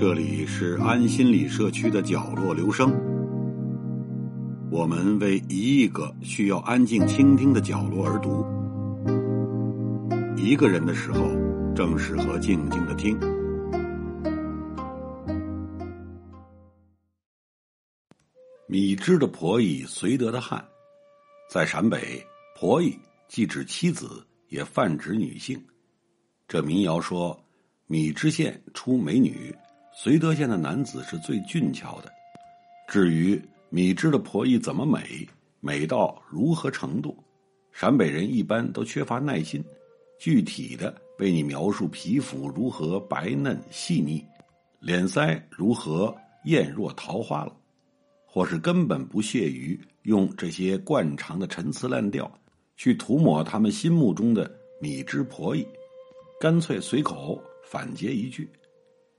这里是安心理社区的角落，留声。我们为一亿个需要安静倾听的角落而读。一个人的时候，正适合静静的听。米脂的婆姨，绥德的汉，在陕北，婆姨既指妻子，也泛指女性。这民谣说，米脂县出美女。绥德县的男子是最俊俏的。至于米脂的婆姨怎么美，美到如何程度，陕北人一般都缺乏耐心，具体的为你描述皮肤如何白嫩细腻，脸腮如何艳若桃花了，或是根本不屑于用这些惯常的陈词滥调去涂抹他们心目中的米脂婆姨，干脆随口反诘一句。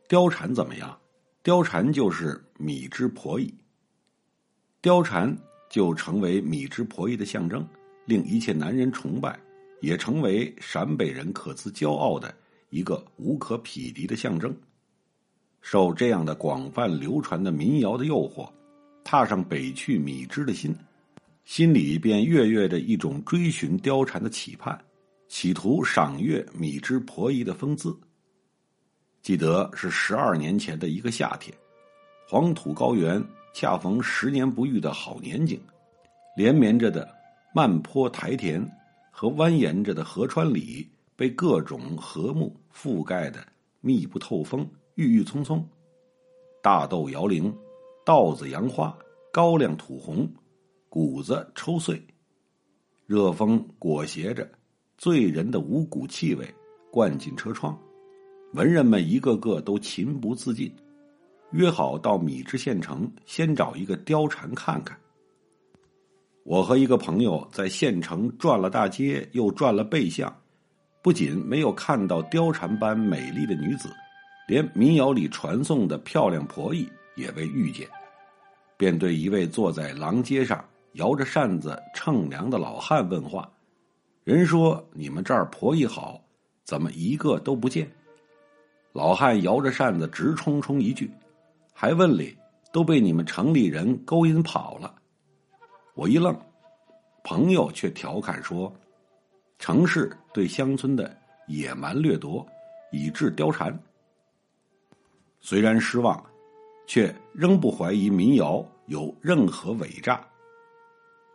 貂蝉怎么样？貂蝉就是米脂婆姨。貂蝉就成为米脂婆姨的象征，令一切男人崇拜，也成为陕北人可自骄傲的一个无可匹敌的象征。受这样的广泛流传的民谣的诱惑，踏上北去米脂的心，心里便跃跃着一种追寻貂蝉的期盼，企图赏阅米脂婆姨的风姿。记得是十二年前的一个夏天，黄土高原恰逢十年不遇的好年景，连绵着的漫坡台田和蜿蜒着的河川里，被各种禾木覆盖的密不透风、郁郁葱葱。大豆摇铃，稻子扬花，高粱吐红，谷子抽穗，热风裹挟着醉人的五谷气味，灌进车窗。文人们一个个都情不自禁，约好到米脂县城先找一个貂蝉看看。我和一个朋友在县城转了大街，又转了背巷，不仅没有看到貂蝉般美丽的女子，连民谣里传颂的漂亮婆姨也未遇见，便对一位坐在廊街上摇着扇子乘凉的老汉问话：“人说你们这儿婆姨好，怎么一个都不见？”老汉摇着扇子，直冲冲一句，还问哩都被你们城里人勾引跑了。我一愣，朋友却调侃说：“城市对乡村的野蛮掠夺，以致貂蝉。”虽然失望，却仍不怀疑民谣有任何伪诈。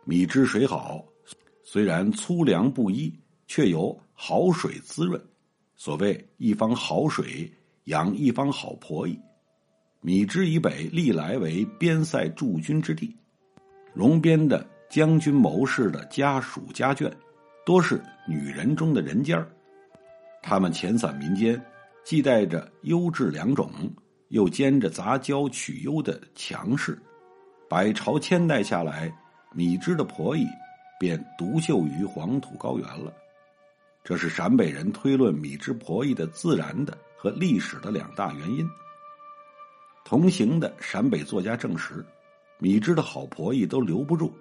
米汁水好，虽然粗粮不一，却有好水滋润。所谓一方好水养一方好婆姨，米脂以北历来为边塞驻军之地，戎边的将军谋士的家属家眷，多是女人中的人尖儿。他们遣散民间，既带着优质良种，又兼着杂交取优的强势，百朝千代下来，米脂的婆姨便独秀于黄土高原了。这是陕北人推论米脂婆姨的自然的和历史的两大原因。同行的陕北作家证实，米脂的好婆姨都留不住，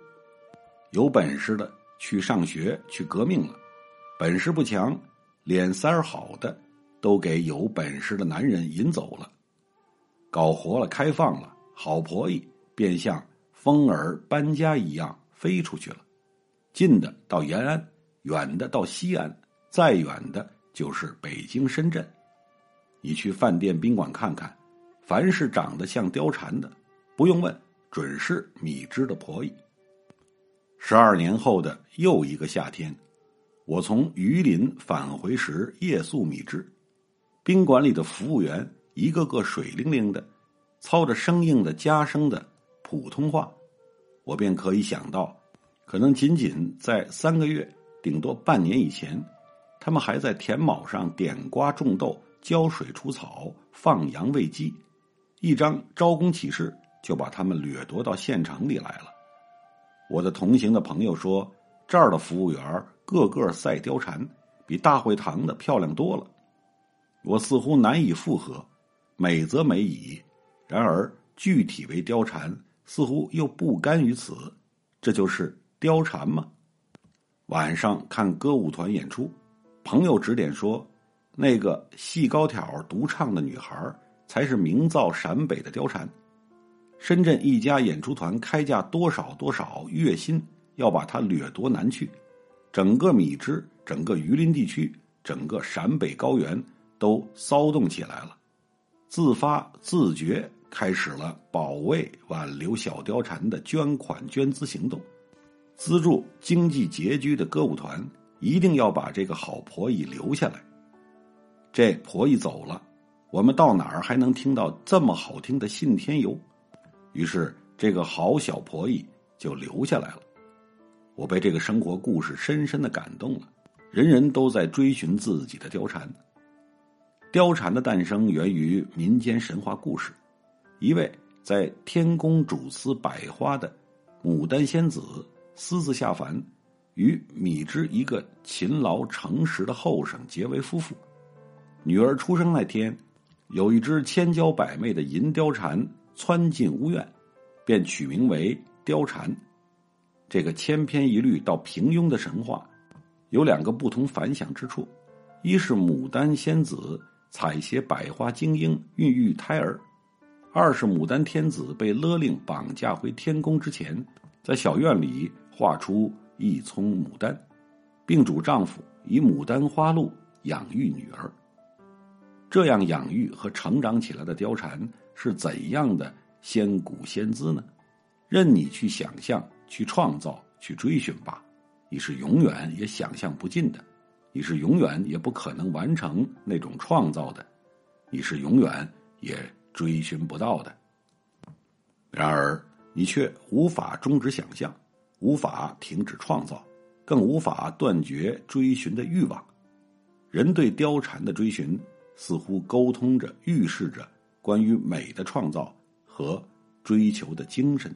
有本事的去上学去革命了，本事不强，脸色儿好的都给有本事的男人引走了，搞活了开放了，好婆姨便像风儿搬家一样飞出去了，近的到延安，远的到西安。再远的就是北京、深圳，你去饭店、宾馆看看，凡是长得像貂蝉的，不用问，准是米脂的婆姨。十二年后的又一个夏天，我从榆林返回时夜宿米脂，宾馆里的服务员一个个水灵灵的，操着生硬的家声的普通话，我便可以想到，可能仅仅在三个月，顶多半年以前。他们还在田亩上点瓜种豆、浇水除草、放羊喂鸡，一张招工启事就把他们掠夺到县城里来了。我的同行的朋友说，这儿的服务员个个赛貂蝉，比大会堂的漂亮多了。我似乎难以附和，美则美矣，然而具体为貂蝉，似乎又不甘于此。这就是貂蝉吗？晚上看歌舞团演出，朋友指点说，那个细高挑独唱的女孩才是名噪陕北的貂蝉。深圳一家演出团开价多少多少月薪，要把她掠夺南去。整个米脂、整个榆林地区、整个陕北高原都骚动起来了，自发自觉开始了保卫挽留小貂蝉的捐款捐资行动，资助经济拮据的歌舞团，一定要把这个好婆姨留下来。这婆姨走了，我们到哪儿还能听到这么好听的信天游？于是，这个好小婆姨就留下来了。我被这个生活故事深深的感动了。人人都在追寻自己的貂蝉。貂蝉的诞生源于民间神话故事。一位在天宫主司百花的牡丹仙子私自下凡，与米之一个勤劳诚实的后生结为夫妇。女儿出生那天，有一只千娇百媚的银貂蝉。窜进屋院，便取名为貂蝉。这个千篇一律到平庸的神话，有两个不同凡响之处：一是牡丹仙子采撷百花精英孕育胎儿；二是牡丹天子被勒令绑架回天宫之前，在小院里画出一丛牡丹，并嘱丈夫以牡丹花露养育女儿。这样养育和成长起来的貂蝉。是怎样的仙骨仙姿呢？任你去想象、去创造、去追寻吧，你是永远也想象不尽的，你是永远也不可能完成那种创造的，你是永远也追寻不到的。然而，你却无法终止想象，无法停止创造，更无法断绝追寻的欲望。人对貂蝉的追寻，似乎沟通着、预示着。关于美的创造和追求的精神。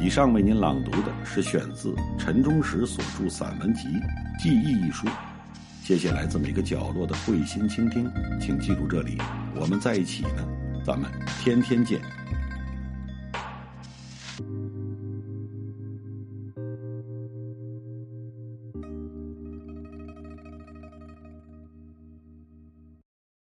以上为您朗读的是选自陈忠实所著散文集《记忆》一书。谢谢来自每个角落的慧心倾听，请记住这里，我们在一起呢，咱们天天见。